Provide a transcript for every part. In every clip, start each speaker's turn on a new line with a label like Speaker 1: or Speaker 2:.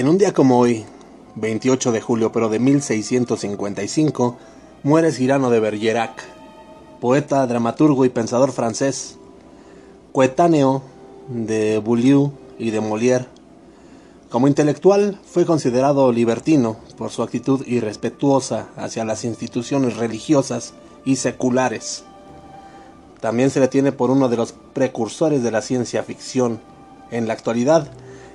Speaker 1: En un día como hoy, 28 de julio pero de 1655, muere Cyrano de Bergerac, poeta, dramaturgo y pensador francés, coetáneo de Boulieu y de Molière. Como intelectual fue considerado libertino por su actitud irrespetuosa hacia las instituciones religiosas y seculares. También se le tiene por uno de los precursores de la ciencia ficción. En la actualidad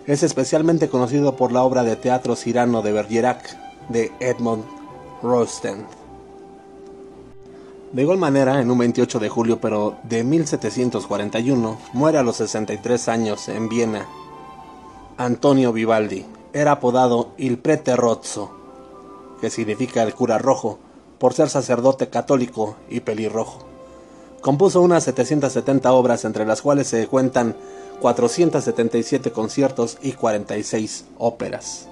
Speaker 1: es especialmente conocido por la obra de teatro Cyrano de Bergerac de Edmond Rostand. De igual manera, en un 28 de julio pero de 1741, muere a los 63 años en Viena. Antonio Vivaldi era apodado Il Prete Rozzo, que significa el cura rojo, por ser sacerdote católico y pelirrojo. Compuso unas 770 obras, entre las cuales se cuentan 477 conciertos y 46 óperas.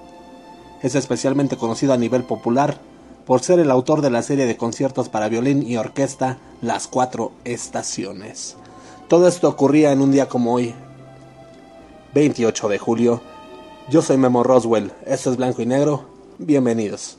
Speaker 1: Es especialmente conocido a nivel popular por ser el autor de la serie de conciertos para violín y orquesta Las Cuatro Estaciones. Todo esto ocurría en un día como hoy, 28 de julio. Yo soy Memo Roswell, esto es Blanco y Negro, bienvenidos.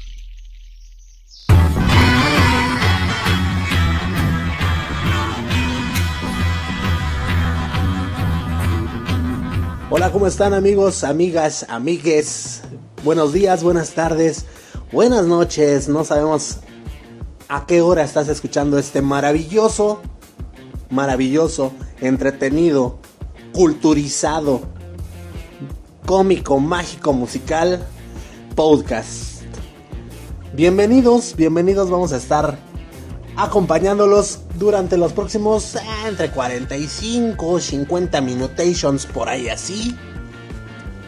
Speaker 1: ¿Cómo están amigos, amigas, amigues? Buenos días, buenas tardes, buenas noches. No sabemos a qué hora estás escuchando este maravilloso, maravilloso, entretenido, culturizado, cómico, mágico, musical podcast. Bienvenidos, bienvenidos. Vamos a estar acompañándolos durante los próximos entre 45 50 minutations por ahí así.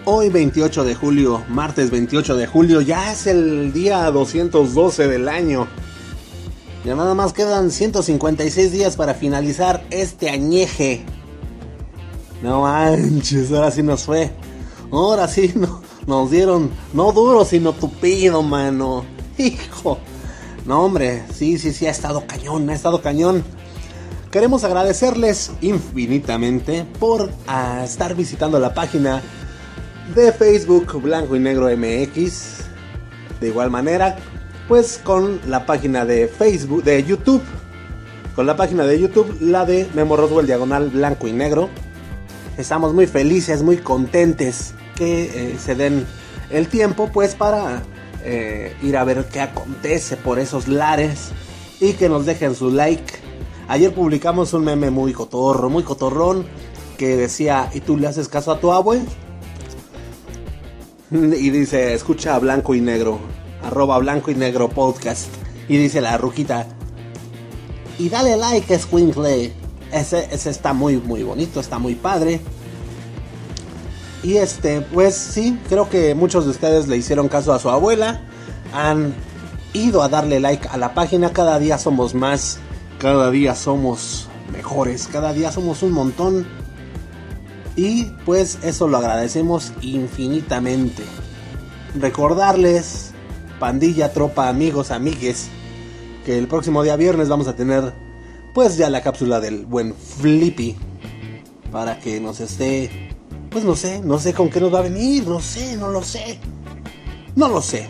Speaker 1: Hoy 28 de julio, martes 28 de julio, ya es el día 212 del año. Ya nada más quedan 156 días para finalizar este añeje. No manches, ahora sí nos fue. Ahora sí no, nos dieron, no duro, sino tupido, mano. Hijo. No, hombre, sí, sí, sí, ha estado cañón, ha estado cañón. Queremos agradecerles infinitamente por ah, estar visitando la página de Facebook Blanco y Negro MX. De igual manera, pues con la página de Facebook, de YouTube. Con la página de YouTube, la de Memo Roswell Diagonal Blanco y Negro. Estamos muy felices, muy contentes que eh, se den el tiempo pues para eh, ir a ver qué acontece por esos lares y que nos dejen su like. Ayer publicamos un meme muy cotorro, muy cotorrón, que decía, ¿y tú le haces caso a tu abue? Y dice, escucha blanco y negro, arroba blanco y negro podcast. Y dice la ruquita, y dale like, Squinkle. Ese, ese está muy, muy bonito, está muy padre. Y este, pues sí, creo que muchos de ustedes le hicieron caso a su abuela. Han ido a darle like a la página. Cada día somos más. Cada día somos mejores. Cada día somos un montón. Y pues eso lo agradecemos infinitamente. Recordarles, pandilla, tropa, amigos, amigues, que el próximo día viernes vamos a tener pues ya la cápsula del buen Flippy. Para que nos esté pues no sé, no sé con qué nos va a venir, no sé, no lo sé. No lo sé.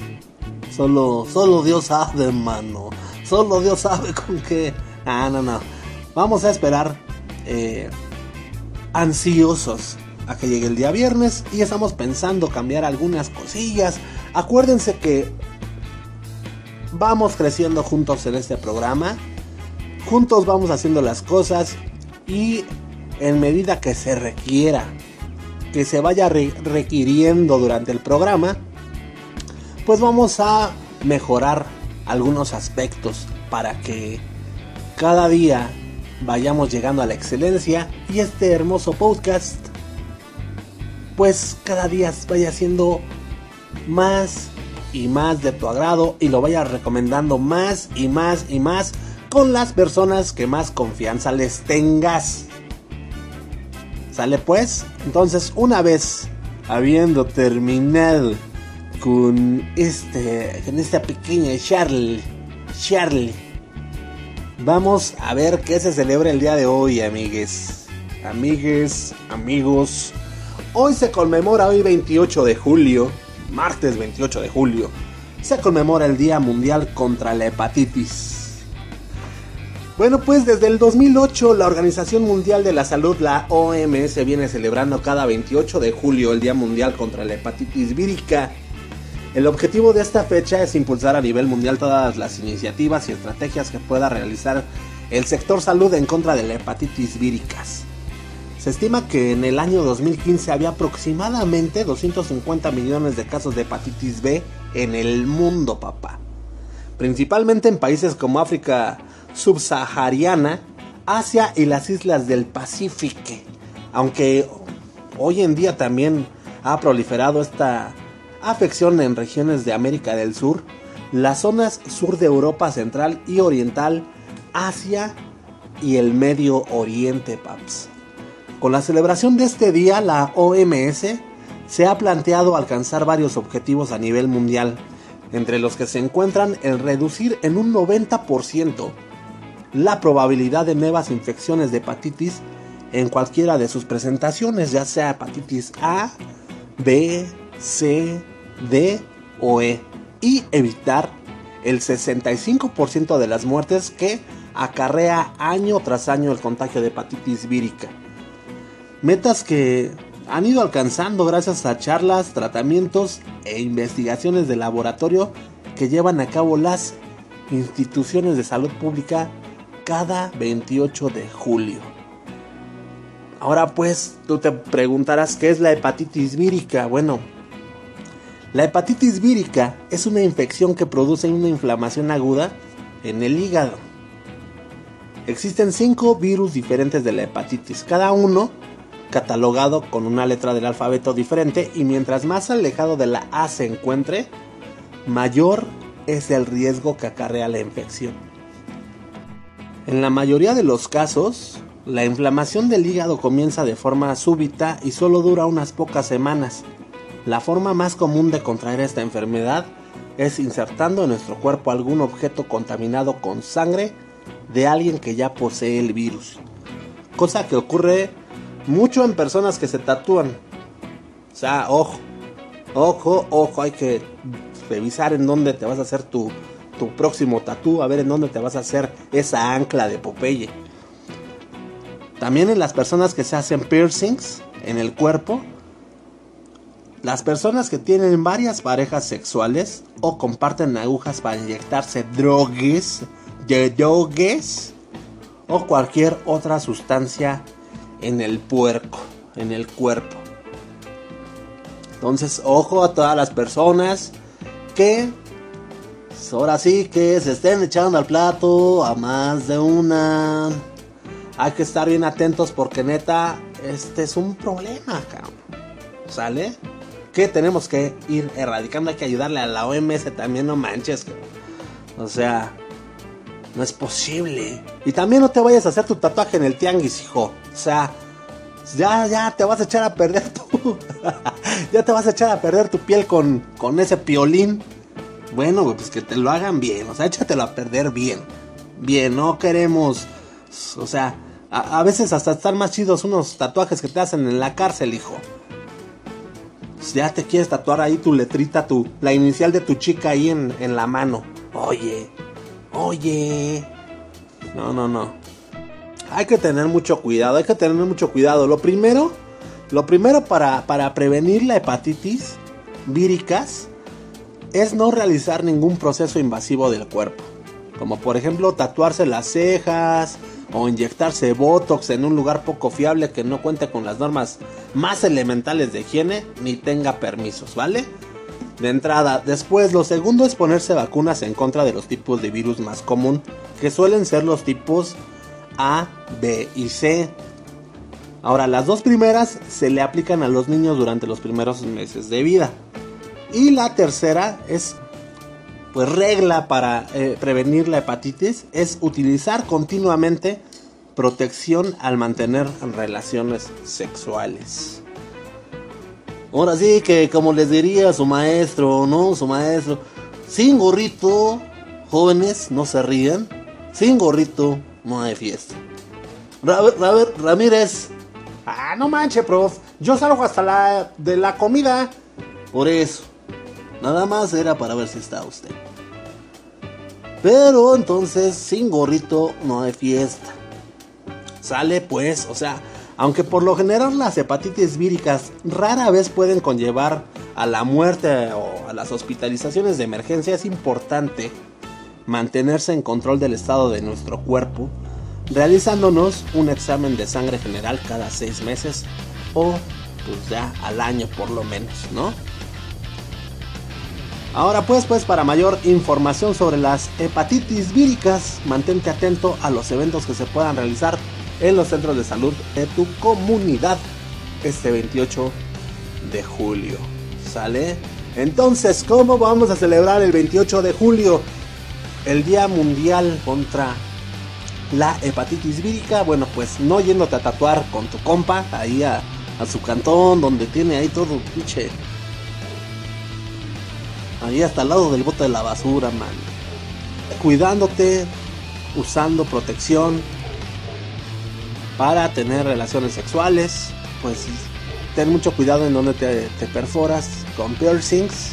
Speaker 1: Solo, solo Dios sabe, hermano. Solo Dios sabe con qué. Ah, no, no. Vamos a esperar eh, ansiosos a que llegue el día viernes y estamos pensando cambiar algunas cosillas. Acuérdense que vamos creciendo juntos en este programa. Juntos vamos haciendo las cosas y en medida que se requiera que se vaya requiriendo durante el programa, pues vamos a mejorar algunos aspectos para que cada día vayamos llegando a la excelencia y este hermoso podcast pues cada día vaya siendo más y más de tu agrado y lo vayas recomendando más y más y más con las personas que más confianza les tengas. ¿Sale pues? Entonces, una vez habiendo terminado con este con esta pequeña Charlie, Charlie, vamos a ver qué se celebra el día de hoy, amigues. Amigues, amigos. Hoy se conmemora hoy 28 de julio, martes 28 de julio. Se conmemora el Día Mundial contra la Hepatitis. Bueno, pues desde el 2008 la Organización Mundial de la Salud, la OMS, viene celebrando cada 28 de julio el Día Mundial contra la Hepatitis Vírica. El objetivo de esta fecha es impulsar a nivel mundial todas las iniciativas y estrategias que pueda realizar el sector salud en contra de la hepatitis víricas. Se estima que en el año 2015 había aproximadamente 250 millones de casos de hepatitis B en el mundo, papá. Principalmente en países como África subsahariana, Asia y las islas del Pacífico. Aunque hoy en día también ha proliferado esta afección en regiones de América del Sur, las zonas sur de Europa Central y Oriental, Asia y el Medio Oriente, paps. Con la celebración de este día, la OMS se ha planteado alcanzar varios objetivos a nivel mundial, entre los que se encuentran el reducir en un 90% la probabilidad de nuevas infecciones de hepatitis en cualquiera de sus presentaciones, ya sea hepatitis A, B, C, D o E, y evitar el 65% de las muertes que acarrea año tras año el contagio de hepatitis vírica. Metas que han ido alcanzando gracias a charlas, tratamientos e investigaciones de laboratorio que llevan a cabo las instituciones de salud pública cada 28 de julio. Ahora pues tú te preguntarás qué es la hepatitis vírica. Bueno, la hepatitis vírica es una infección que produce una inflamación aguda en el hígado. Existen cinco virus diferentes de la hepatitis, cada uno catalogado con una letra del alfabeto diferente y mientras más alejado de la A se encuentre, mayor es el riesgo que acarrea la infección. En la mayoría de los casos, la inflamación del hígado comienza de forma súbita y solo dura unas pocas semanas. La forma más común de contraer esta enfermedad es insertando en nuestro cuerpo algún objeto contaminado con sangre de alguien que ya posee el virus. Cosa que ocurre mucho en personas que se tatúan. O sea, ojo, ojo, ojo, hay que revisar en dónde te vas a hacer tu, tu próximo tatú, a ver en dónde te vas a hacer esa ancla de Popeye. También en las personas que se hacen piercings en el cuerpo, las personas que tienen varias parejas sexuales o comparten agujas para inyectarse drogues, drogues o cualquier otra sustancia en el puerco, en el cuerpo. Entonces, ojo a todas las personas que ahora sí que se estén echando al plato a más de una. Hay que estar bien atentos porque neta, este es un problema, cabrón. ¿Sale? Que tenemos que ir erradicando, hay que ayudarle a la OMS también, no manches. O sea, no es posible. Y también no te vayas a hacer tu tatuaje en el tianguis, hijo. O sea, ya, ya te vas a echar a perder tu. ya te vas a echar a perder tu piel con, con ese piolín. Bueno, pues que te lo hagan bien, o sea, échatelo a perder bien. Bien, no queremos, o sea, a, veces hasta están más chidos unos tatuajes que te hacen en la cárcel, hijo. Pues ya te quieres tatuar ahí tu letrita, tu, la inicial de tu chica ahí en, en la mano. Oye, oye. No, no, no. Hay que tener mucho cuidado, hay que tener mucho cuidado. Lo primero, lo primero para, para prevenir la hepatitis víricas es no realizar ningún proceso invasivo del cuerpo, como por ejemplo tatuarse las cejas o inyectarse botox en un lugar poco fiable que no cuente con las normas más elementales de higiene ni tenga permisos, ¿vale? De entrada, después lo segundo es ponerse vacunas en contra de los tipos de virus más común, que suelen ser los tipos A, B y C. Ahora, las dos primeras se le aplican a los niños durante los primeros meses de vida. Y la tercera es, pues regla para eh, prevenir la hepatitis, es utilizar continuamente protección al mantener relaciones sexuales. Ahora sí que como les diría su maestro, ¿no? Su maestro, sin gorrito, jóvenes, no se rían, sin gorrito no hay fiesta. Ramírez,
Speaker 2: Ah, no manche, prof. Yo salgo hasta la de la comida.
Speaker 1: Por eso. Nada más era para ver si está usted. Pero entonces, sin gorrito no hay fiesta. Sale pues, o sea, aunque por lo general las hepatitis víricas rara vez pueden conllevar a la muerte o a las hospitalizaciones de emergencia, es importante mantenerse en control del estado de nuestro cuerpo realizándonos un examen de sangre general cada seis meses o pues ya al año por lo menos, ¿no? Ahora pues, pues para mayor información sobre las hepatitis víricas, mantente atento a los eventos que se puedan realizar en los centros de salud de tu comunidad este 28 de julio. ¿Sale? Entonces, ¿cómo vamos a celebrar el 28 de julio? El Día Mundial contra la hepatitis vírica, bueno, pues no yéndote a tatuar con tu compa ahí a, su cantón, donde tiene ahí todo pinche. Ahí hasta el lado del bote de la basura, man. Cuidándote, usando protección para tener relaciones sexuales. Pues ten mucho cuidado en donde te, te perforas con piercings.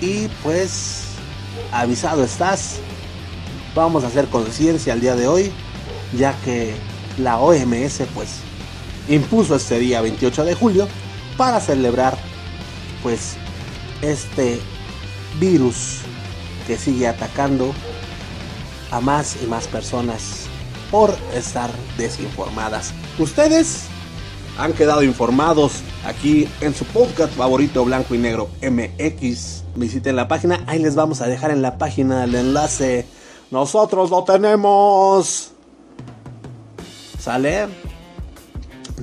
Speaker 1: Y pues avisado estás vamos a hacer conciencia el día de hoy, ya que la OMS pues impuso este día 28 de julio para celebrar pues este virus que sigue atacando a más y más personas por estar desinformadas. Ustedes han quedado informados aquí en su podcast favorito blanco y negro MX. Visiten la página, ahí les vamos a dejar en la página el enlace nosotros lo tenemos. ¿Sale?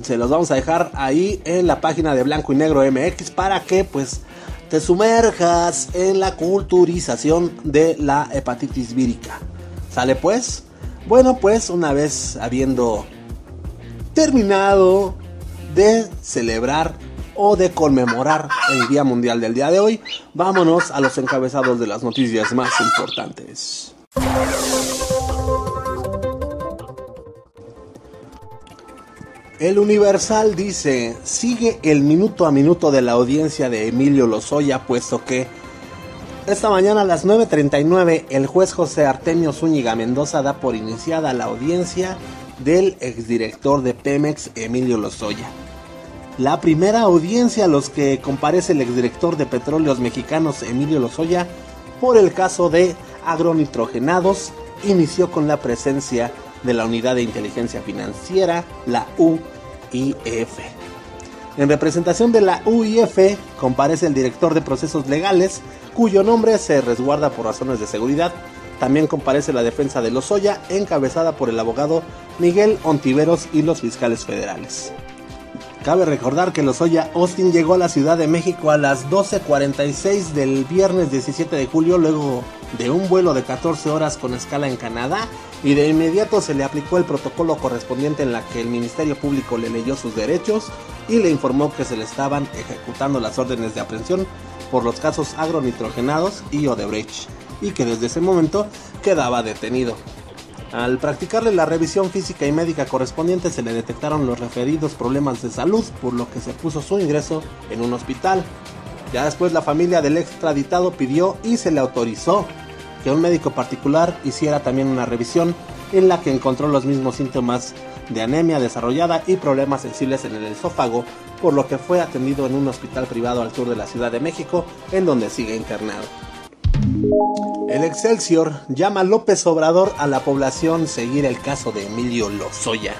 Speaker 1: Se los vamos a dejar ahí en la página de Blanco y Negro MX para que pues te sumerjas en la culturización de la hepatitis vírica. ¿Sale pues? Bueno pues una vez habiendo terminado de celebrar o de conmemorar el Día Mundial del día de hoy, vámonos a los encabezados de las noticias más importantes. El Universal dice, sigue el minuto a minuto de la audiencia de Emilio Lozoya, puesto que esta mañana a las 9.39 el juez José Artemio Zúñiga Mendoza da por iniciada la audiencia del exdirector de Pemex, Emilio Lozoya. La primera audiencia a los que comparece el exdirector de Petróleos Mexicanos, Emilio Lozoya, por el caso de agronitrogenados inició con la presencia de la Unidad de Inteligencia Financiera, la UIF. En representación de la UIF comparece el director de procesos legales, cuyo nombre se resguarda por razones de seguridad. También comparece la defensa de Lozoya, encabezada por el abogado Miguel Ontiveros y los fiscales federales. Cabe recordar que Lozoya Austin llegó a la Ciudad de México a las 12.46 del viernes 17 de julio luego de un vuelo de 14 horas con escala en Canadá y de inmediato se le aplicó el protocolo correspondiente en la que el Ministerio Público le leyó sus derechos y le informó que se le estaban ejecutando las órdenes de aprehensión por los casos agronitrogenados y Odebrecht y que desde ese momento quedaba detenido. Al practicarle la revisión física y médica correspondiente se le detectaron los referidos problemas de salud, por lo que se puso su ingreso en un hospital. Ya después la familia del extraditado pidió y se le autorizó que un médico particular hiciera también una revisión en la que encontró los mismos síntomas de anemia desarrollada y problemas sensibles en el esófago, por lo que fue atendido en un hospital privado al sur de la Ciudad de México, en donde sigue internado. El Excelsior llama a López Obrador a la población seguir el caso de Emilio Lozoya.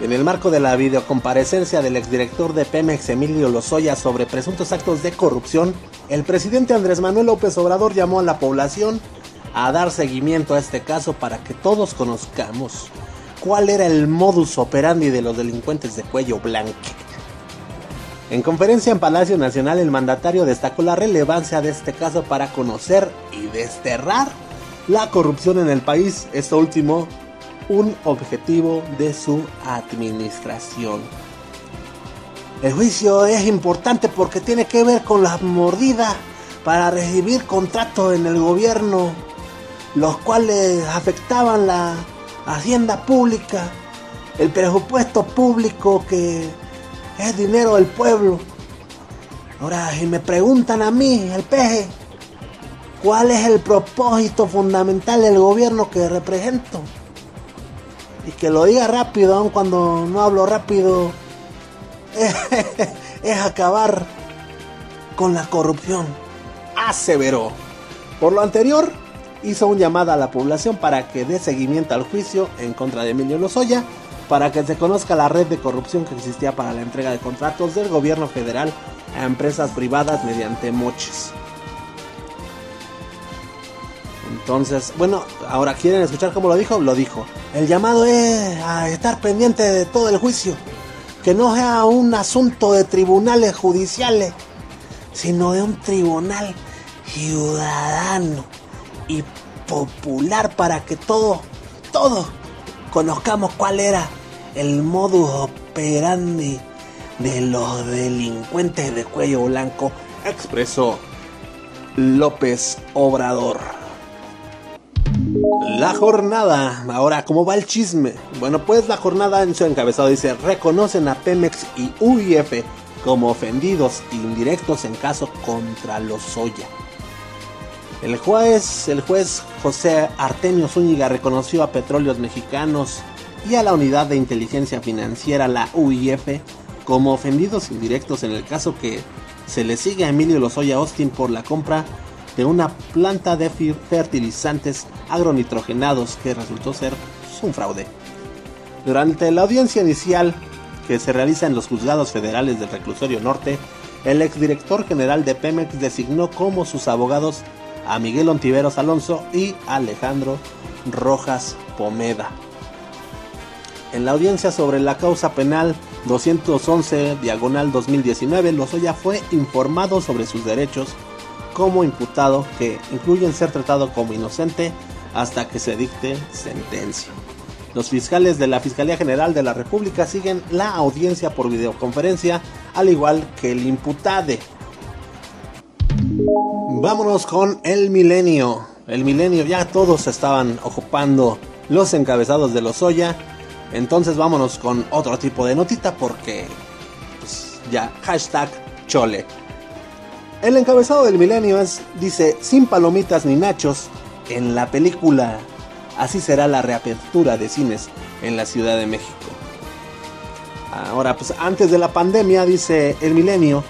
Speaker 1: En el marco de la videocomparecencia del exdirector de Pemex Emilio Lozoya sobre presuntos actos de corrupción, el presidente Andrés Manuel López Obrador llamó a la población a dar seguimiento a este caso para que todos conozcamos cuál era el modus operandi de los delincuentes de cuello blanco. En conferencia en Palacio Nacional, el mandatario destacó la relevancia de este caso para conocer y desterrar la corrupción en el país, esto último un objetivo de su administración. El juicio es importante porque tiene que ver con la mordida para recibir contratos en el gobierno, los cuales afectaban la hacienda pública, el presupuesto público que es dinero del pueblo. Ahora, si me preguntan a mí, el peje, ¿cuál es el propósito fundamental del gobierno que represento? Y que lo diga rápido, aun cuando no hablo rápido, es acabar con la corrupción, aseveró. Por lo anterior, hizo un llamado a la población para que dé seguimiento al juicio en contra de Emilio Lozoya, para que se conozca la red de corrupción que existía para la entrega de contratos del gobierno federal a empresas privadas mediante moches. Entonces, bueno, ahora quieren escuchar cómo lo dijo, lo dijo. El llamado es a estar pendiente de todo el juicio, que no sea un asunto de tribunales judiciales, sino de un tribunal ciudadano y popular para que todo, todo conozcamos cuál era el modus operandi de los delincuentes de cuello blanco, expresó López Obrador. La jornada, ahora, ¿cómo va el chisme? Bueno, pues la jornada en su encabezado dice, reconocen a Pemex y UIF como ofendidos indirectos en caso contra los Soya. El juez, el juez José Artemio Zúñiga reconoció a Petróleos Mexicanos y a la Unidad de Inteligencia Financiera, la UIF, como ofendidos indirectos en el caso que se le sigue a Emilio Lozoya Austin por la compra de una planta de fertilizantes agronitrogenados que resultó ser un fraude. Durante la audiencia inicial que se realiza en los juzgados federales del reclusorio norte, el exdirector general de Pemex designó como sus abogados a Miguel Ontiveros Alonso y Alejandro Rojas Pomeda. En la audiencia sobre la causa penal 211 diagonal 2019, Lozoya fue informado sobre sus derechos como imputado que incluyen ser tratado como inocente hasta que se dicte sentencia. Los fiscales de la Fiscalía General de la República siguen la audiencia por videoconferencia, al igual que el imputade. Vámonos con el milenio. El milenio, ya todos estaban ocupando los encabezados de los Soya. Entonces vámonos con otro tipo de notita porque pues, ya hashtag chole. El encabezado del milenio es, dice, sin palomitas ni nachos en la película. Así será la reapertura de cines en la Ciudad de México. Ahora, pues antes de la pandemia, dice el milenio,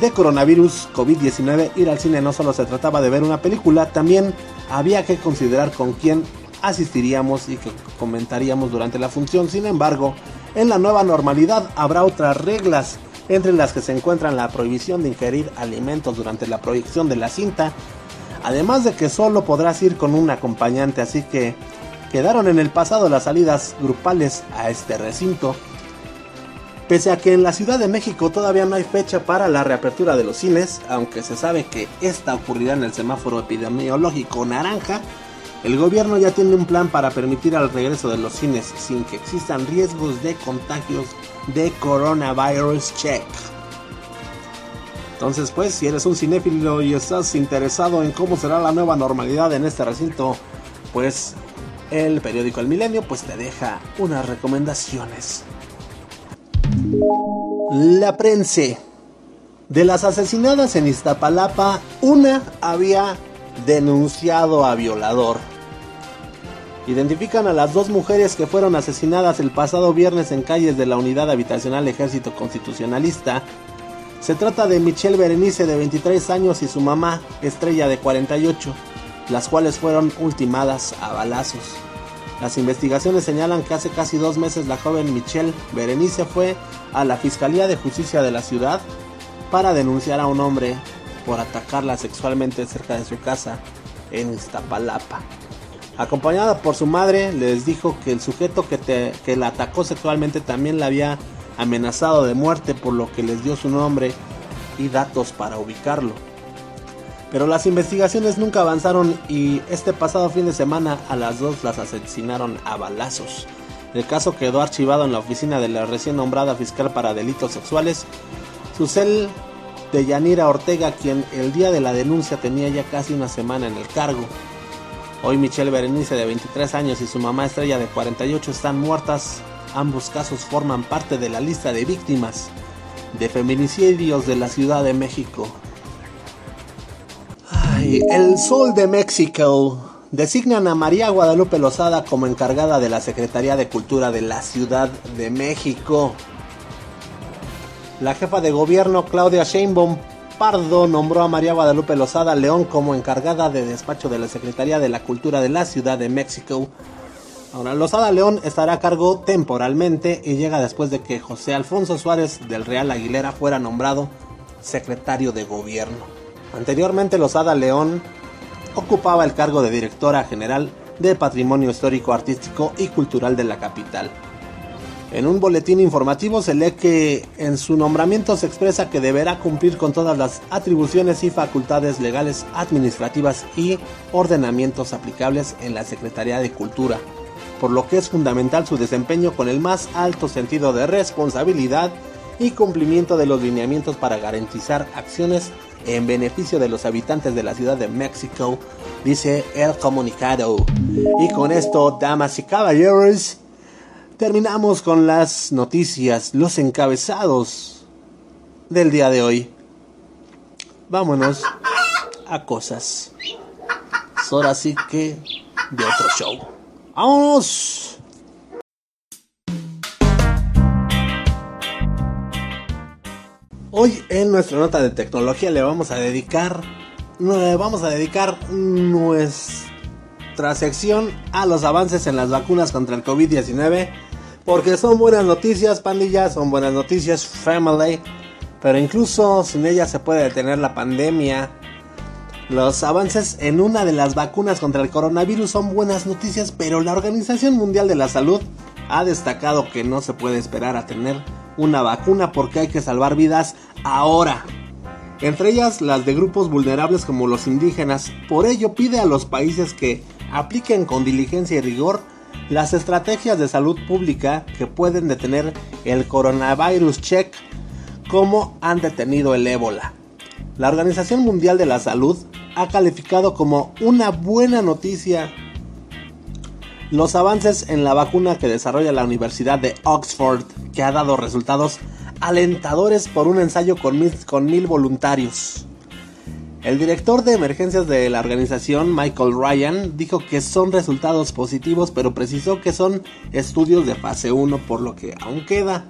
Speaker 1: de coronavirus COVID-19, ir al cine no solo se trataba de ver una película, también había que considerar con quién asistiríamos y que comentaríamos durante la función. Sin embargo, en la nueva normalidad habrá otras reglas, entre las que se encuentran la prohibición de ingerir alimentos durante la proyección de la cinta, además de que solo podrás ir con un acompañante, así que quedaron en el pasado las salidas grupales a este recinto. Pese a que en la Ciudad de México todavía no hay fecha para la reapertura de los cines, aunque se sabe que esta ocurrirá en el semáforo epidemiológico naranja, el gobierno ya tiene un plan para permitir el regreso de los cines sin que existan riesgos de contagios de coronavirus check. Entonces, pues, si eres un cinéfilo y estás interesado en cómo será la nueva normalidad en este recinto, pues el periódico El Milenio pues te deja unas recomendaciones. La prensa. De las asesinadas en Iztapalapa, una había denunciado a violador. Identifican a las dos mujeres que fueron asesinadas el pasado viernes en calles de la Unidad Habitacional Ejército Constitucionalista. Se trata de Michelle Berenice de 23 años y su mamá, Estrella de 48, las cuales fueron ultimadas a balazos. Las investigaciones señalan que hace casi dos meses la joven Michelle Berenice fue a la Fiscalía de Justicia de la ciudad para denunciar a un hombre por atacarla sexualmente cerca de su casa en Iztapalapa. Acompañada por su madre, les dijo que el sujeto que, la atacó sexualmente también la había amenazado de muerte, por lo que les dio su nombre y datos para ubicarlo. Pero las investigaciones nunca avanzaron y este pasado fin de semana a las dos las asesinaron a balazos. El caso quedó archivado en la oficina de la recién nombrada fiscal para delitos sexuales, Susel de Yanira Ortega, quien el día de la denuncia tenía ya casi una semana en el cargo. Hoy Michelle Berenice de 23 años y su mamá Estrella de 48 están muertas. Ambos casos forman parte de la lista de víctimas de feminicidios de la Ciudad de México. el Sol de México designan a María Guadalupe Lozada como encargada de la Secretaría de Cultura de la Ciudad de México. La jefa de gobierno Claudia Sheinbaum Pardo nombró a María Guadalupe Lozada León como encargada de despacho de la Secretaría de la Cultura de la Ciudad de México. Ahora, Lozada León estará a cargo temporalmente y llega después de que José Alfonso Suárez del Real Aguilera fuera nombrado secretario de gobierno. Anteriormente Lozada León ocupaba el cargo de directora general de Patrimonio Histórico, Artístico y Cultural de la capital. En un boletín informativo se lee que en su nombramiento se expresa que deberá cumplir con todas las atribuciones y facultades legales, administrativas y ordenamientos aplicables en la Secretaría de Cultura, por lo que es fundamental su desempeño con el más alto sentido de responsabilidad y cumplimiento de los lineamientos para garantizar acciones en beneficio de los habitantes de la Ciudad de México, dice el comunicado. Y con esto, damas y caballeros, terminamos con las noticias, los encabezados del día de hoy. Vámonos a cosas. ahora sí que de otro show. ¡Vámonos! Hoy en nuestra nota de tecnología le vamos a dedicar le vamos a dedicar nuestra sección a los avances en las vacunas contra el COVID-19 porque son buenas noticias, pandillas, son buenas noticias, family. Pero incluso sin ellas se puede detener la pandemia. Los avances en una de las vacunas contra el coronavirus son buenas noticias, pero la Organización Mundial de la Salud ha destacado que no se puede esperar a tener una vacuna porque hay que salvar vidas ahora. Entre ellas las de grupos vulnerables como los indígenas. Por ello pide a los países que apliquen con diligencia y rigor las estrategias de salud pública que pueden detener el coronavirus check como han detenido el ébola. La Organización Mundial de la Salud ha calificado como una buena noticia los avances en la vacuna que desarrolla la Universidad de Oxford, que ha dado resultados alentadores por un ensayo con mil, con mil voluntarios. El director de emergencias de la organización, Michael Ryan, dijo que son resultados positivos, pero precisó que son estudios de fase 1, por lo que aún queda,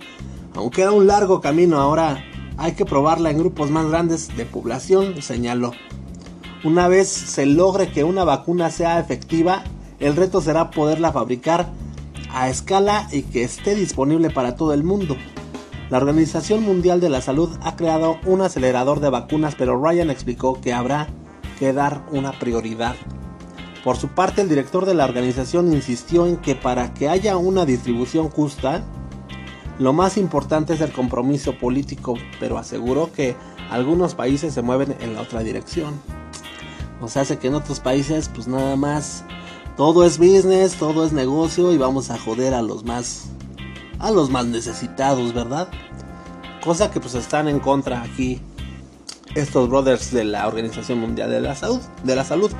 Speaker 1: aún queda un largo camino. Ahora hay que probarla en grupos más grandes de población, señaló. Una vez se logre que una vacuna sea efectiva, el reto será poderla fabricar a escala y que esté disponible para todo el mundo. La Organización Mundial de la Salud ha creado un acelerador de vacunas, pero Ryan explicó que habrá que dar una prioridad. Por su parte, el director de la organización insistió en que para que haya una distribución justa, lo más importante es el compromiso político, pero aseguró que algunos países se mueven en la otra dirección. O sea, hace que en otros países, pues nada más, todo es business, todo es negocio y vamos a joder a los más a los más necesitados, ¿verdad? Cosa que pues están en contra aquí estos brothers de la Organización Mundial de la Salud, de la Salud.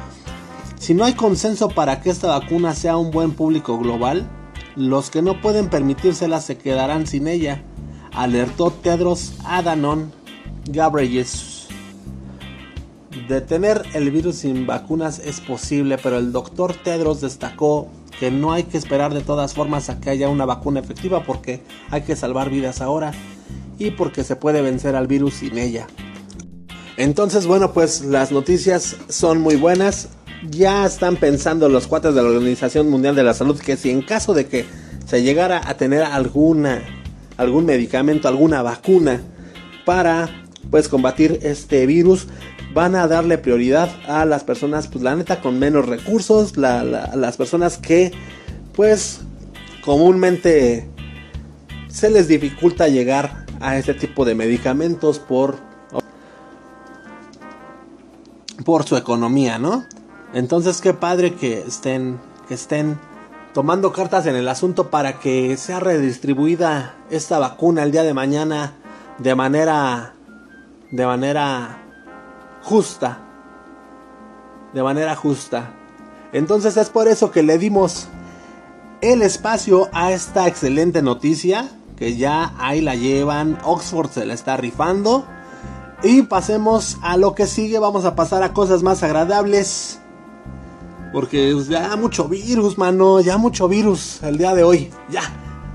Speaker 1: Si no hay consenso para que esta vacuna sea un buen público global, los que no pueden permitírsela se quedarán sin ella, alertó Tedros Adhanom Ghebreyesus. Detener el virus sin vacunas es posible, pero el doctor Tedros destacó que no hay que esperar de todas formas a que haya una vacuna efectiva porque hay que salvar vidas ahora y porque se puede vencer al virus sin ella. Entonces, bueno, pues las noticias son muy buenas. Ya están pensando los cuates de la Organización Mundial de la Salud que si en caso de que se llegara a tener alguna algún medicamento, alguna vacuna para pues combatir este virus, van a darle prioridad a las personas, pues la neta, con menos recursos, las personas que, pues, comúnmente se les dificulta llegar a este tipo de medicamentos por por su economía, ¿no? Entonces qué padre que estén que estén tomando cartas en el asunto para que sea redistribuida esta vacuna el día de mañana de manera de manera justa. De manera justa. Entonces es por eso que le dimos el espacio a esta excelente noticia que ya ahí la llevan, Oxford se la está rifando. Y pasemos a lo que sigue, vamos a pasar a cosas más agradables. Porque pues, ya mucho virus, mano, ya mucho virus el día de hoy. Ya.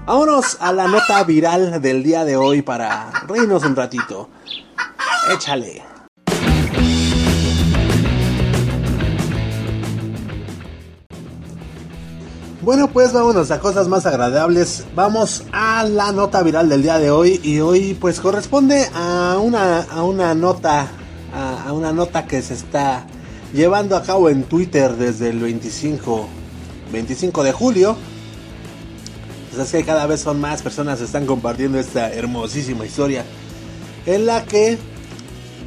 Speaker 1: Vámonos a la nota viral del día de hoy para reírnos un ratito. Échale. Bueno, pues vámonos a cosas más agradables. Vamos a la nota viral del día de hoy. Y hoy pues corresponde a una, a una nota. A, una nota que se está llevando a cabo en Twitter desde el 25, 25 de julio. Pues es que cada vez son más personas que están compartiendo esta hermosísima historia. En la que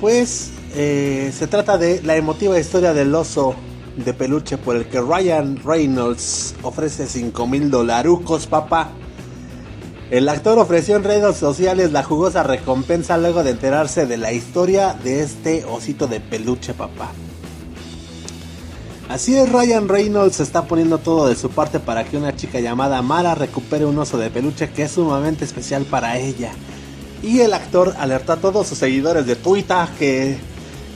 Speaker 1: pues eh, se trata de la emotiva historia del oso de peluche por el que Ryan Reynolds ofrece 5 mil dolarucos, papá. El actor ofreció en redes sociales la jugosa recompensa luego de enterarse de la historia de este osito de peluche, papá. Así es, Ryan Reynolds está poniendo todo de su parte para que una chica llamada Mara recupere un oso de peluche que es sumamente especial para ella. Y el actor alertó a todos sus seguidores de Twitter que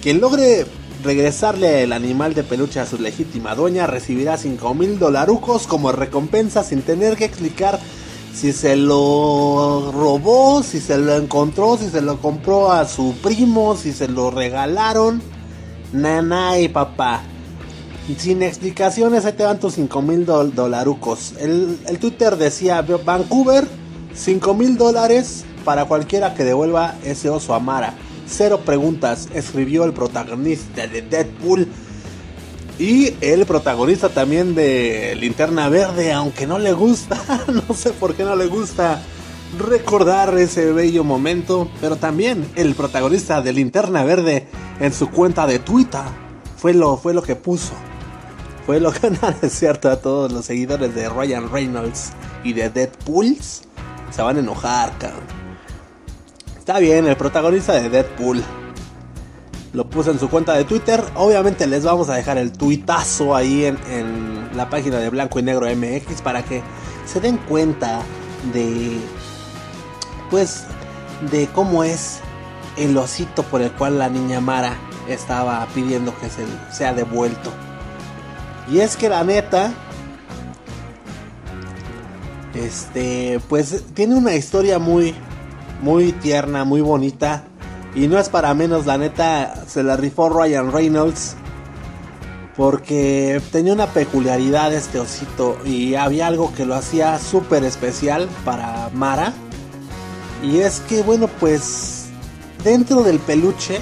Speaker 1: quien logre regresarle el animal de peluche a su legítima dueña recibirá 5 mil dolarucos como recompensa sin tener que explicar si se lo robó, si se lo encontró, si se lo compró a su primo, si se lo regalaron. Nanay, papá. Sin explicaciones, ahí te van tus 5 mil dolarucos. El, el Twitter decía Vancouver, 5 mil dólares para cualquiera que devuelva ese oso a Mara. Cero preguntas, escribió el protagonista de Deadpool. Y el protagonista también de Linterna Verde, aunque no le gusta, no sé por qué no le gusta recordar ese bello momento, pero también el protagonista de Linterna Verde en su cuenta de Twitter fue lo, fue lo que puso. Fue lo que no es cierto a todos los seguidores de Ryan Reynolds y de Deadpool. Se van a enojar, cabrón. Está bien, el protagonista de Deadpool. Lo puso en su cuenta de Twitter. Obviamente les vamos a dejar el tuitazo ahí en, la página de Blanco y Negro MX para que se den cuenta de. Pues. de cómo es el osito por el cual la niña Mara estaba pidiendo que se sea devuelto. Y es que la neta. Este. Pues tiene una historia muy muy tierna, muy bonita. Y no es para menos, la neta, se la rifó Ryan Reynolds. Porque tenía una peculiaridad este osito y había algo que lo hacía súper especial para Mara. Y es que, bueno, pues dentro del peluche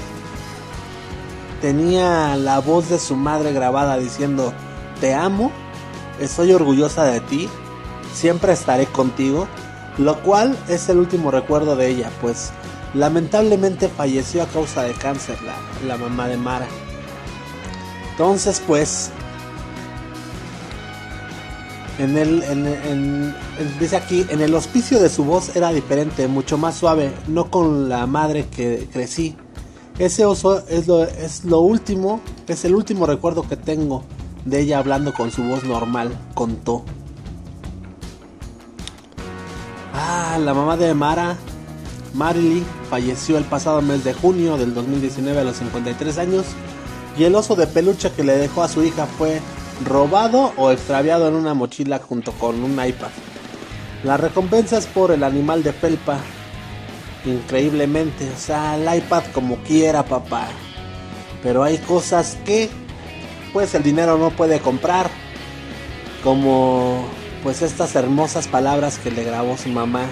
Speaker 1: tenía la voz de su madre grabada diciendo, te amo, estoy orgullosa de ti, siempre estaré contigo lo cual es el último recuerdo de ella, pues lamentablemente falleció a causa de cáncer la, mamá de Mara. Entonces, pues, en el, dice aquí, en el hospicio de su voz era diferente, mucho más suave, no con la madre que crecí. Ese oso es lo, es lo último, es el último recuerdo que tengo de ella hablando con su voz normal, contó. Ah, la mamá de Mara, Marily, falleció el pasado mes de junio del 2019 a los 53 años y el oso de peluche que le dejó a su hija fue robado o extraviado en una mochila junto con un iPad. La recompensa es por el animal de pelpa. Increíblemente, o sea, el iPad como quiera, papá. Pero hay cosas que pues el dinero no puede comprar. Como pues estas hermosas palabras que le grabó su mamá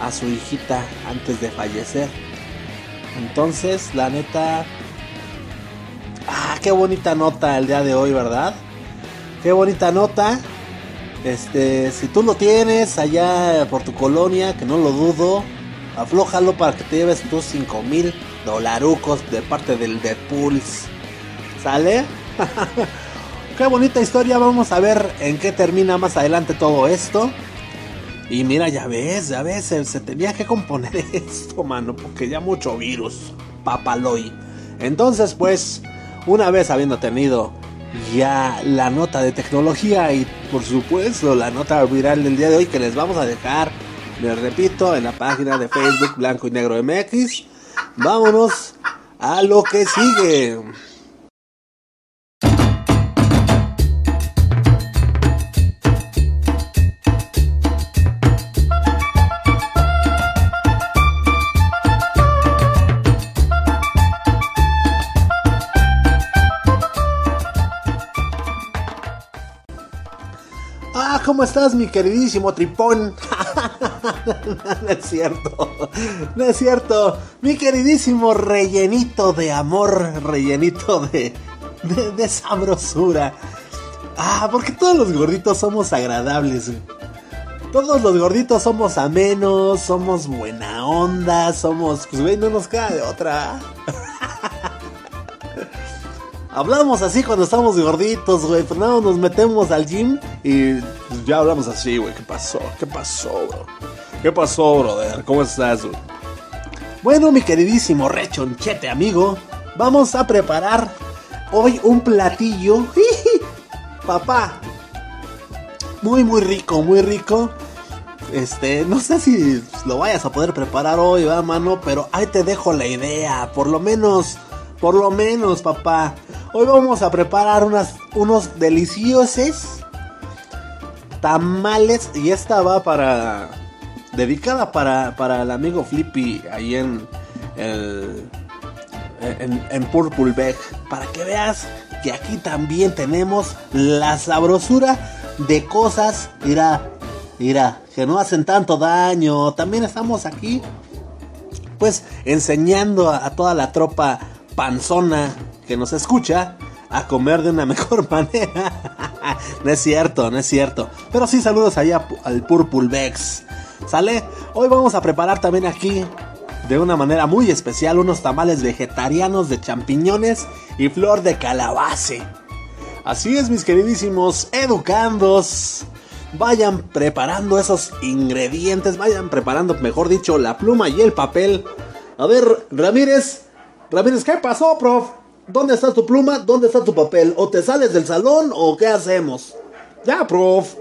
Speaker 1: a su hijita antes de fallecer. Entonces, la neta, qué bonita nota el día de hoy, ¿verdad? Qué bonita nota. Este, si tú lo tienes allá por tu colonia, que no lo dudo, aflójalo para que te lleves tus 5 mil dolarucos de parte del Deadpools. ¿Sale? qué bonita historia. Vamos a ver en qué termina más adelante todo esto. Y mira, ya ves, ya ves, se, tenía que componer esto, mano, porque ya mucho virus, papaloy. Entonces, pues, una vez habiendo tenido ya la nota de tecnología y por supuesto la nota viral del día de hoy que les vamos a dejar, les repito, en la página de Facebook Blanco y Negro MX, vámonos a lo que sigue. ¿Cómo estás, mi queridísimo tripón? no es cierto, no es cierto. Mi queridísimo rellenito de amor, rellenito de, de, sabrosura. Ah, porque todos los gorditos somos agradables. Todos los gorditos somos amenos, somos buena onda, somos... Pues, güey, no nos queda de otra. Hablamos así cuando estamos gorditos, güey. Pues nada, nos metemos al gym y ya hablamos así, güey. ¿Qué pasó? ¿Qué pasó, bro? ¿Qué pasó, brother? ¿Cómo estás, güey? Bueno, mi queridísimo rechonchete amigo, vamos a preparar hoy un platillo. Papá, muy, muy rico, muy rico. Este, no sé si lo vayas a poder preparar hoy, va, mano, pero ahí te dejo la idea. Por lo menos, por lo menos, papá. Hoy vamos a preparar unas, unos deliciosos tamales. Y esta va para. Dedicada para, para el amigo Flippy ahí en el. En, en Purple Bag. Para que veas que aquí también tenemos la sabrosura de cosas. Mira, mira, que no hacen tanto daño. También estamos aquí, pues, enseñando a, a toda la tropa panzona que nos escucha a comer de una mejor manera. no es cierto, no es cierto. Pero sí, saludos allá al Purple Vex. ¿Sale? Hoy vamos a preparar también aquí de una manera muy especial unos tamales vegetarianos de champiñones y flor de calabace. Así es, mis queridísimos educandos. Vayan preparando esos ingredientes, vayan preparando, mejor dicho, la pluma y el papel. A ver, Ramírez, Ramírez, ¿qué pasó, prof? ¿Dónde está tu pluma? ¿Dónde está tu papel? ¿O te sales del salón o qué hacemos? Ya, prof.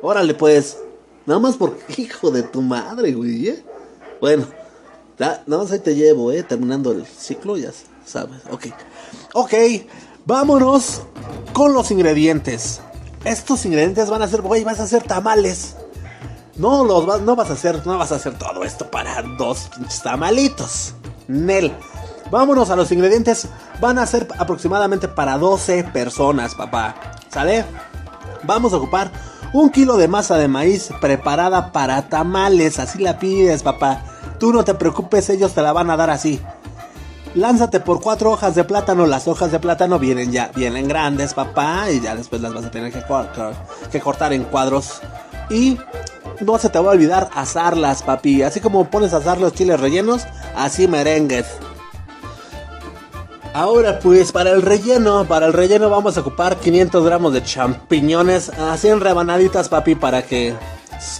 Speaker 1: Órale, pues. Nada más porque, hijo de tu madre, güey, ¿eh? Bueno, nada más ahí te llevo, ¿eh? Terminando el ciclo, ya sabes. Ok. Ok, vámonos con los ingredientes. Estos ingredientes van a ser, güey, vas a hacer tamales. No los vas, no vas a hacer, no vas a hacer todo esto para dos tamalitos. Nel. Vámonos a los ingredientes. Van a ser aproximadamente para 12 personas, papá. ¿Sale? Vamos a ocupar un kilo de masa de maíz preparada para tamales. Así la pides, papá. Tú no te preocupes, ellos te la van a dar así. Lánzate por cuatro hojas de plátano. Las hojas de plátano vienen ya, vienen grandes, papá. Y ya después las vas a tener que, cor- que cortar en cuadros. Y no se te va a olvidar asarlas, papi. Así como pones a asar los chiles rellenos, así merengues. Ahora pues para el relleno, para el relleno vamos a ocupar 500 gramos de champiñones, así en rebanaditas papi para que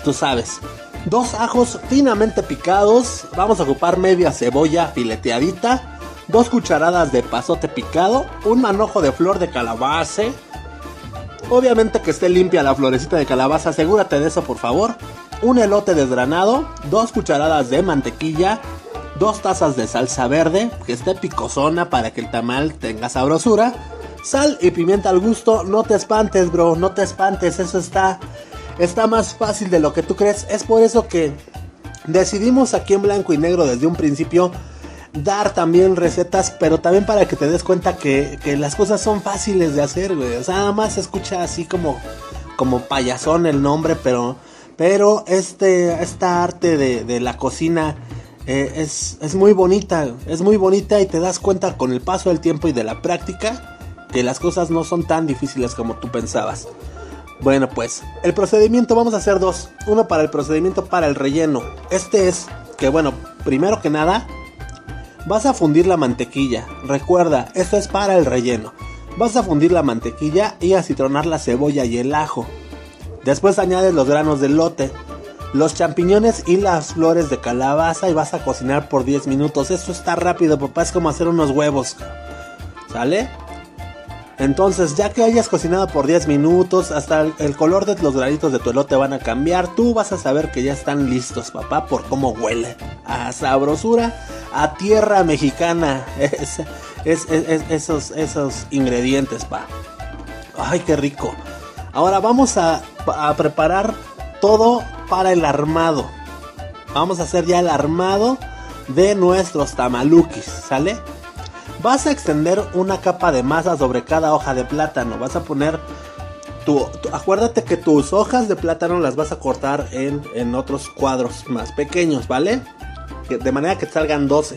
Speaker 1: tú sabes. Dos ajos finamente picados, vamos a ocupar media cebolla fileteadita, dos cucharadas de pasote picado, un manojo de flor de calabace, obviamente que esté limpia la florecita de calabaza, asegúrate de eso por favor, un elote desgranado, dos cucharadas de mantequilla, dos tazas de salsa verde, que esté picosona para que el tamal tenga sabrosura, sal y pimienta al gusto, no te espantes bro, no te espantes, eso está, está más fácil de lo que tú crees, es por eso que decidimos aquí en blanco y negro desde un principio dar también recetas, pero también para que te des cuenta que, que las cosas son fáciles de hacer, güey, o sea, nada más se escucha así como, como payasón el nombre, pero, pero este, esta arte de, de la cocina eh, es, es muy bonita, es muy bonita y te das cuenta con el paso del tiempo y de la práctica que las cosas no son tan difíciles como tú pensabas. Bueno, pues el procedimiento vamos a hacer dos. Uno para el procedimiento para el relleno. Este es que, bueno, primero que nada, vas a fundir la mantequilla. Recuerda, esto es para el relleno. Vas a fundir la mantequilla y a la cebolla y el ajo. Después añades los granos de lote, los champiñones y las flores de calabaza y vas a cocinar por 10 minutos. Esto está rápido, papá, es como hacer unos huevos. ¿Sale? Entonces, ya que hayas cocinado por 10 minutos, hasta el, color de los granitos de tu elote van a cambiar, tú vas a saber que ya están listos, papá, por cómo huele. A sabrosura, a tierra mexicana. Es, esos, esos ingredientes, pa. Ay, qué rico. Ahora vamos a, a preparar todo para el armado. Vamos a hacer ya el armado de nuestros tamalukis, ¿sale? Vas a extender una capa de masa sobre cada hoja de plátano. Vas a poner tu, acuérdate que tus hojas de plátano las vas a cortar en, en otros cuadros más pequeños, ¿vale? de manera que salgan 12.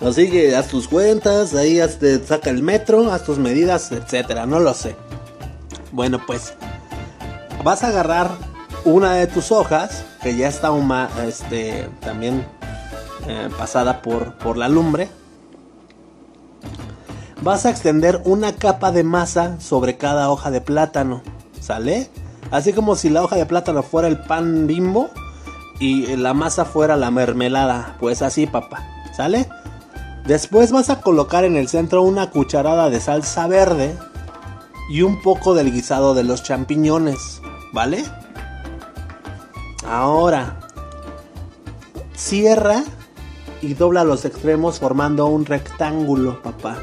Speaker 1: Así que haz tus cuentas, ahí te saca el metro, haz tus medidas, etcétera, no lo sé. Bueno, pues vas a agarrar una de tus hojas que ya está este, también eh, pasada por, por la lumbre vas a extender una capa de masa sobre cada hoja de plátano, ¿sale? Así como si la hoja de plátano fuera el pan bimbo y la masa fuera la mermelada, pues así, papá, ¿sale? Después vas a colocar en el centro una cucharada de salsa verde y un poco del guisado de los champiñones, ¿vale? Ahora, cierra y dobla los extremos formando un rectángulo, papá.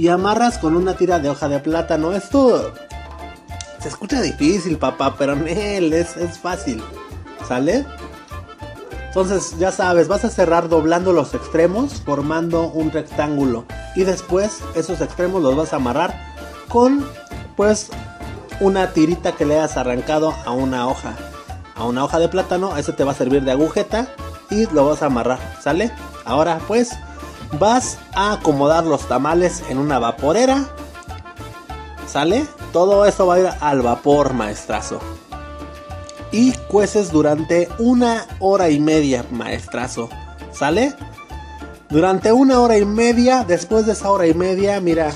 Speaker 1: y amarras con una tira de hoja de plátano. Esto se escucha difícil, papá, pero en él es, es fácil. ¿Sale? Entonces, ya sabes, vas a cerrar doblando los extremos, formando un rectángulo. Y después, esos extremos los vas a amarrar con, pues, una tirita que le hayas arrancado a una hoja. A una hoja de plátano, eso te va a servir de agujeta y lo vas a amarrar, ¿sale? Ahora, pues, Vas a acomodar los tamales en una vaporera. ¿Sale? Todo eso va a ir al vapor, maestrazo. Y cueces durante una hora y media, maestrazo. ¿Sale? Durante una hora y media, después de esa hora y media, mira,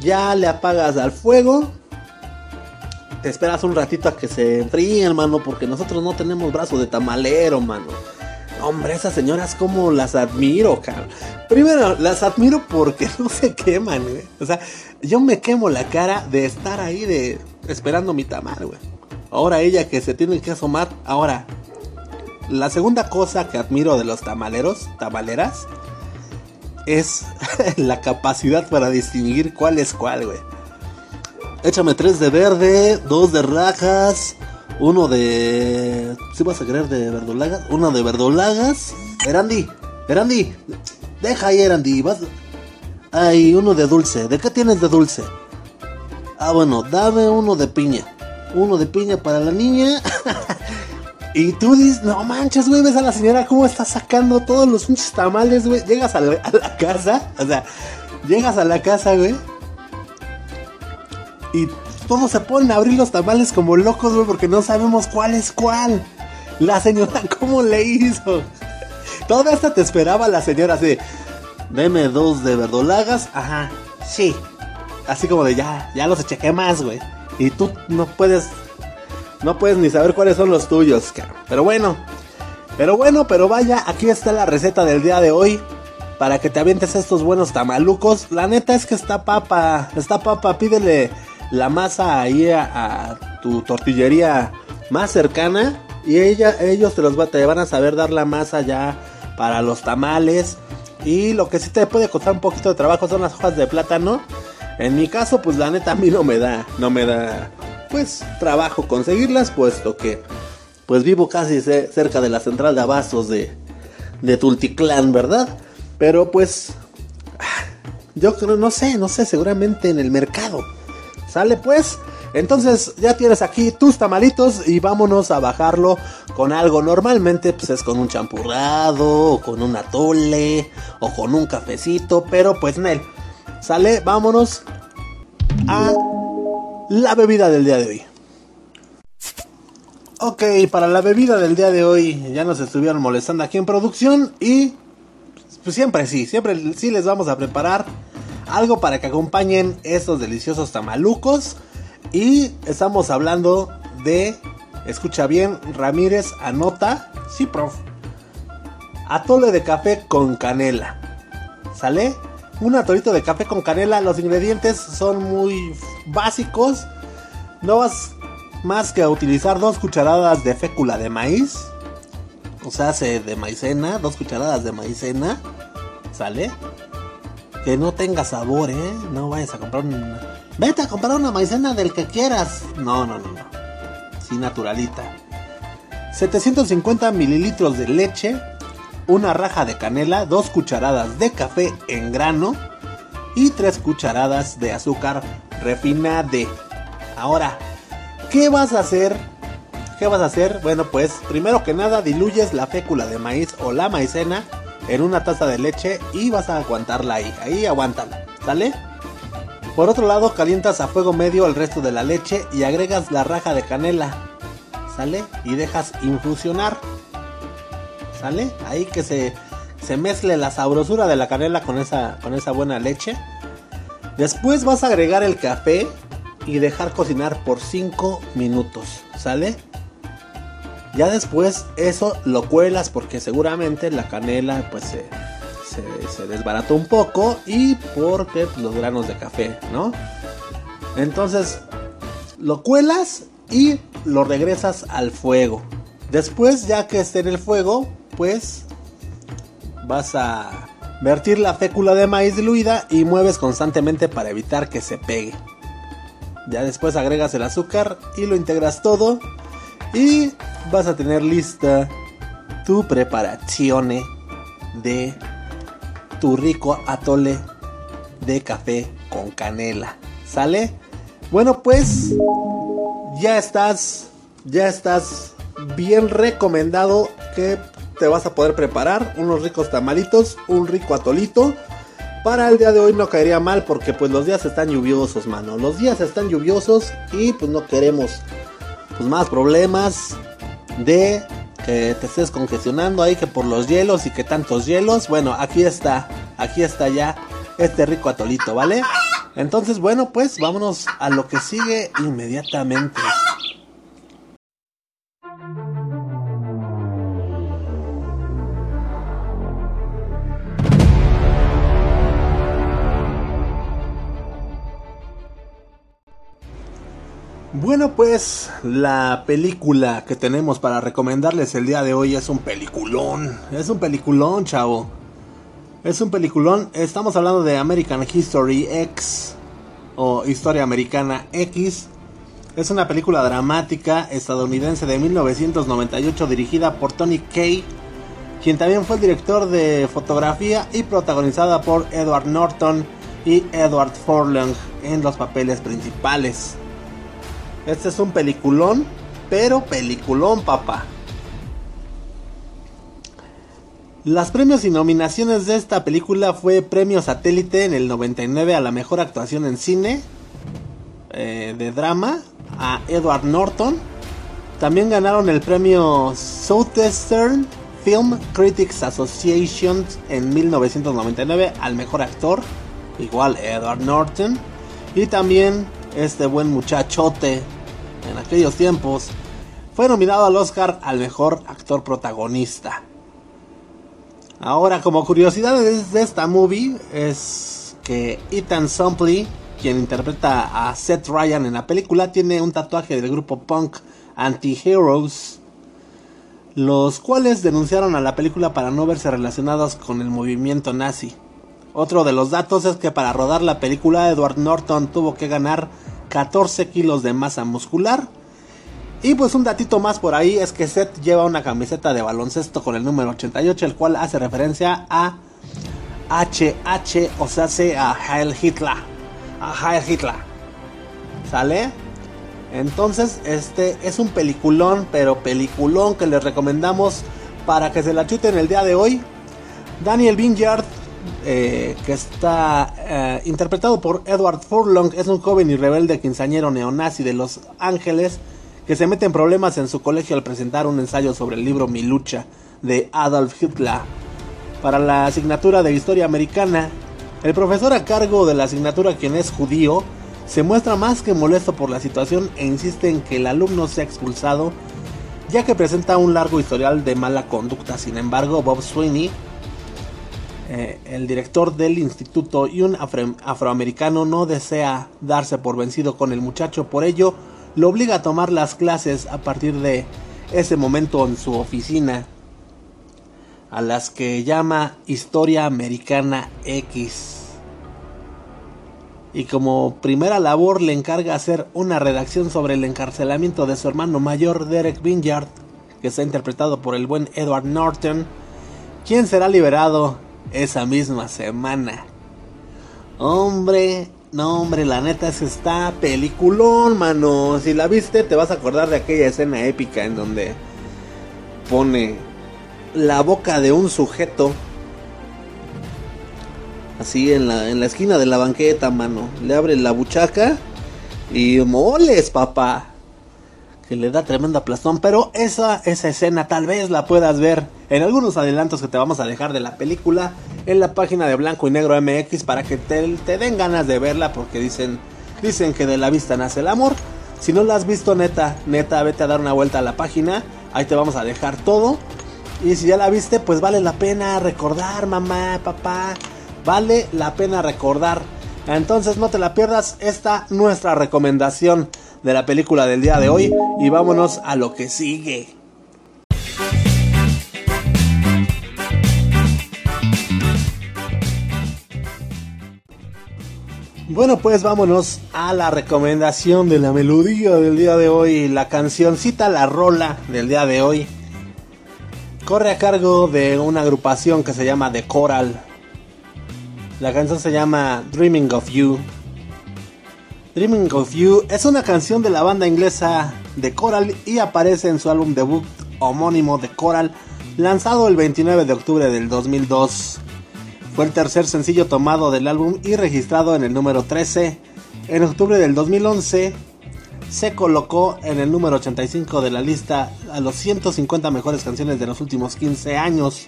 Speaker 1: ya le apagas al fuego. Te esperas un ratito a que se enfríe, hermano, porque nosotros no tenemos brazo de tamalero, mano. Hombre, esas señoras como las admiro, cabrón. Primero, las admiro porque no se queman, güey. O sea, yo me quemo la cara de estar ahí de esperando mi tamal, güey. Ahora ella que se tiene que asomar. Ahora, la segunda cosa que admiro de los tamaleros, tamaleras, es la capacidad para distinguir cuál es cuál, güey. Échame tres de verde, dos de rajas, uno de. ¿Sí vas a querer de verdolagas? Uno de verdolagas. Erandi, Erandi, deja ahí, Erandi. Vas. Ay, uno de dulce. ¿De qué tienes de dulce? Ah, bueno, dame uno de piña. Uno de piña para la niña. y tú dices, no manches, güey, ves a la señora cómo está sacando todos los pinches tamales, güey. Llegas a la, a la casa, o sea, llegas a la casa, güey. Y todos se ponen a abrir los tamales como locos, güey, porque no sabemos cuál es cuál. La señora, ¿cómo le hizo? Toda esta te esperaba la señora así. Deme dos de verdolagas. Ajá, sí. Así como de ya, ya los chequé más, güey. Y tú no puedes, no puedes ni saber cuáles son los tuyos, cabrón. Pero bueno, pero bueno, pero vaya, aquí está la receta del día de hoy. Para que te avientes estos buenos tamalucos. La neta es que está papa, está papa, pídele la masa ahí a, tu tortillería más cercana y ella, ellos te los te van a saber dar la masa ya para los tamales. Y lo que sí te puede costar un poquito de trabajo son las hojas de plátano. En mi caso, pues la neta a mí no me da, no me da, pues trabajo conseguirlas, puesto que, pues vivo casi cerca de la central de abastos de, de Tulticlán, ¿verdad? Pero pues, yo creo, no sé, no sé, seguramente en el mercado ¿Sale pues? Entonces ya tienes aquí tus tamalitos y vámonos a bajarlo con algo. Normalmente pues es con un champurrado, o con un atole, o con un cafecito, pero pues Nel, sale, vámonos a la bebida del día de hoy. Ok, para la bebida del día de hoy ya nos estuvieron molestando aquí en producción y pues siempre sí, siempre sí les vamos a preparar algo para que acompañen estos deliciosos tamalucos y estamos hablando de, escucha bien, Ramírez anota, sí prof, atole de café con canela, ¿sale? Un atolito de café con canela, los ingredientes son muy básicos, no vas más que a utilizar dos cucharadas de fécula de maíz. O sea, de maicena, dos cucharadas de maicena. ¿Sale? Que no tenga sabor, ¿eh? No vayas a comprar una... Vete a comprar una maicena del que quieras. No, no, no, no. Sí, naturalita. 750 mililitros de leche. Una raja de canela. Dos cucharadas de café en grano. Y tres cucharadas de azúcar refinada. Ahora, ¿Qué vas a hacer? ¿Qué vas a hacer? Bueno, pues primero que nada diluyes la fécula de maíz o la maicena en una taza de leche y vas a aguantarla ahí. Ahí aguántala, ¿sale? Por otro lado, calientas a fuego medio el resto de la leche y agregas la raja de canela, ¿sale? Y dejas infusionar, ¿sale? Ahí que se, se mezcle la sabrosura de la canela con esa, con esa buena leche. Después vas a agregar el café y dejar cocinar por 5 minutos, ¿sale? Ya después eso lo cuelas porque seguramente la canela pues se, se, desbarató un poco y porque pues, los granos de café, ¿no? Entonces lo cuelas y lo regresas al fuego. Después ya que esté en el fuego pues vas a vertir la fécula de maíz diluida y mueves constantemente para evitar que se pegue. Ya después agregas el azúcar y lo integras todo. Y vas a tener lista tu preparación de tu rico atole de café con canela. ¿Sale? Bueno, pues ya estás, ya estás bien recomendado que te vas a poder preparar unos ricos tamalitos, un rico atolito para el día de hoy no caería mal porque pues los días están lluviosos, mano. Los días están lluviosos y pues no queremos pues más problemas de que te estés congestionando ahí que por los hielos y que tantos hielos. Bueno, aquí está, aquí está ya este rico atolito, ¿vale? Entonces, bueno, pues vámonos a lo que sigue inmediatamente. Bueno, pues la película que tenemos para recomendarles el día de hoy es un peliculón. Es un peliculón, chavo. Es un peliculón. Estamos hablando de American History X o Historia Americana X. Es una película dramática estadounidense de 1998 dirigida por Tony Kay, quien también fue el director de fotografía y protagonizada por Edward Norton y Edward Furlong en los papeles principales. Este es un peliculón, pero peliculón, papá. Las premios y nominaciones de esta película fue Premio Satélite en el 99 a la mejor actuación en cine eh, de drama a Edward Norton. También ganaron el premio Southeastern Film Critics Association en 1999 al mejor actor, igual Edward Norton. Y también este buen muchachote en aquellos tiempos, fue nominado al Oscar al mejor actor protagonista. Ahora, como curiosidad de esta movie, es que Ethan Suplee, quien interpreta a Seth Ryan en la película, tiene un tatuaje del grupo punk Anti-Heroes, los cuales denunciaron a la película para no verse relacionados con el movimiento nazi. Otro de los datos es que para rodar la película Edward Norton tuvo que ganar 14 kilos de masa muscular. Y pues un datito más por ahí es que Seth lleva una camiseta de baloncesto con el número 88, el cual hace referencia a HH, o sea, a Heil Hitler. A Heil Hitler. ¿Sale? Entonces, este es un peliculón, pero peliculón que les recomendamos para que se la chuten el día de hoy. Daniel Vinyard eh, que está eh, interpretado por Edward Furlong, es un joven y rebelde quinceañero neonazi de Los Ángeles que se mete en problemas en su colegio al presentar un ensayo sobre el libro Mi lucha de Adolf Hitler. Para la asignatura de historia americana, el profesor a cargo de la asignatura, quien es judío, se muestra más que molesto por la situación e insiste en que el alumno sea expulsado, ya que presenta un largo historial de mala conducta. Sin embargo, Bob Sweeney, eh, el director del instituto y un afroamericano, no desea darse por vencido con el muchacho, por ello lo obliga a tomar las clases a partir de ese momento en su oficina, a las que llama Historia Americana X. Y como primera labor le encarga hacer una redacción sobre el encarcelamiento de su hermano mayor Derek Vinyard, que está interpretado por el buen Edward Norton, quien será liberado esa misma semana. Hombre, no hombre, la neta es está peliculón, mano. Si la viste te vas a acordar de aquella escena épica en donde pone la boca de un sujeto así en la, en la esquina de la banqueta, mano. Le abre la buchaca y moles, papá. Que le da tremenda plastón. Pero esa, esa escena tal vez la puedas ver en algunos adelantos que te vamos a dejar de la película en la página de Blanco y Negro MX para que te, te den ganas de verla porque dicen, dicen que de la vista nace el amor. Si no la has visto, neta, neta, vete a dar una vuelta a la página. Ahí te vamos a dejar todo. Y si ya la viste, pues vale la pena recordar, mamá, papá, vale la pena recordar. Entonces no te la pierdas esta nuestra recomendación de la película del día de hoy y vámonos a lo que sigue. Bueno, pues vámonos a la recomendación de la melodía del día de hoy, la cancioncita La Rola del día de hoy. Corre a cargo de una agrupación que se llama The Coral. La canción se llama Dreaming of You. Dreaming of You es una canción de la banda inglesa The Coral y aparece en su álbum debut homónimo The Coral, lanzado el 29 de octubre del 2002. Fue el tercer sencillo tomado del álbum y registrado en el número 13. En octubre del 2011 se colocó en el número 85 de la lista a los 150 mejores canciones de los últimos 15 años.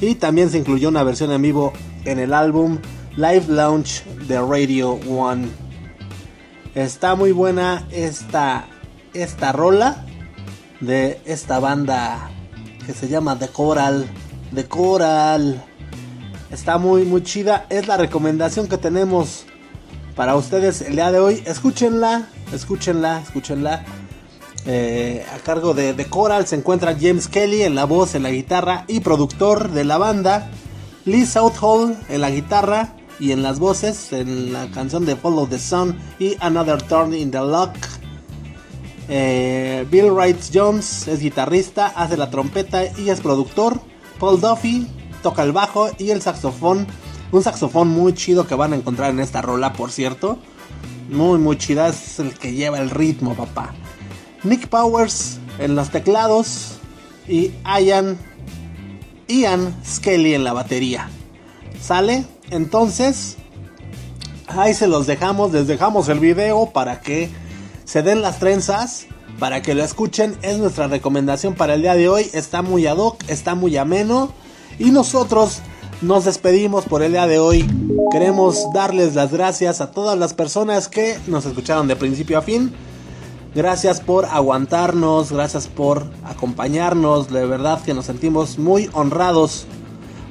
Speaker 1: Y también se incluyó una versión en vivo en el álbum Live Launch de Radio One. Está muy buena esta, esta rola de esta banda que se llama The Coral. The Coral. Está muy muy chida. Es la recomendación que tenemos para ustedes el día de hoy. Escúchenla, escúchenla, escúchenla. Eh, a cargo de The Coral se encuentra James Kelly en la voz, en la guitarra y productor de la banda. Lee Southall en la guitarra y en las voces en la canción de Follow the Sun y Another Turn in the Lock. Eh, Bill Wright Jones es guitarrista, hace la trompeta y es productor. Paul Duffy toca el bajo y el saxofón. Un saxofón muy chido que van a encontrar en esta rola, por cierto. Muy, muy chida. Es el que lleva el ritmo, papá. Nick Powers en los teclados. Y Ian Ian Skelly en la batería. ¿Sale? Entonces, ahí se los dejamos, les dejamos el video para que se den las trenzas, para que lo escuchen. Es nuestra recomendación para el día de hoy. Está muy ad hoc, está muy ameno. Y nosotros nos despedimos por el día de hoy. Queremos darles las gracias a todas las personas que nos escucharon de principio a fin. Gracias por aguantarnos, gracias por acompañarnos. De verdad que nos sentimos muy honrados,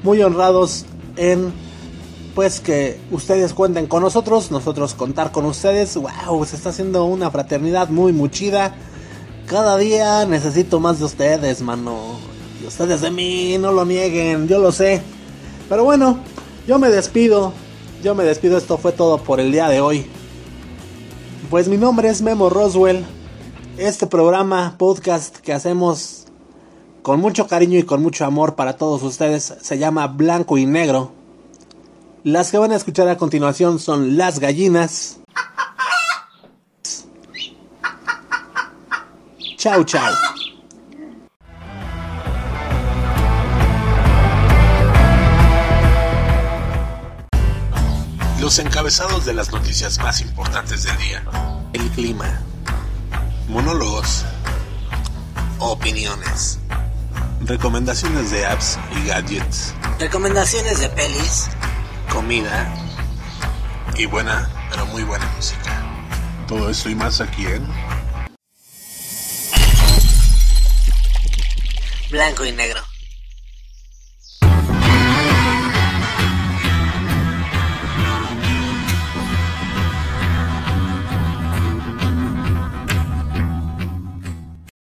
Speaker 1: muy honrados en pues que ustedes cuenten con nosotros, nosotros contar con ustedes. Wow, se está haciendo una fraternidad muy muchida. Cada día necesito más de ustedes, mano. Y ustedes de mí, no lo nieguen, yo lo sé. Pero bueno, yo me despido. Yo me despido, esto fue todo por el día de hoy. Pues mi nombre es Memo Roswell. Este programa, podcast que hacemos con mucho cariño y con mucho amor para todos ustedes se llama Blanco y Negro. Las que van a escuchar a continuación son Las Gallinas. Chau, chau.
Speaker 3: Los encabezados de las noticias más importantes del día.
Speaker 1: El clima.
Speaker 3: Monólogos.
Speaker 4: Opiniones.
Speaker 3: Recomendaciones de apps y gadgets.
Speaker 4: Recomendaciones de pelis.
Speaker 3: Comida. Y buena, pero muy buena música. Todo esto y más aquí en...
Speaker 4: Blanco y negro.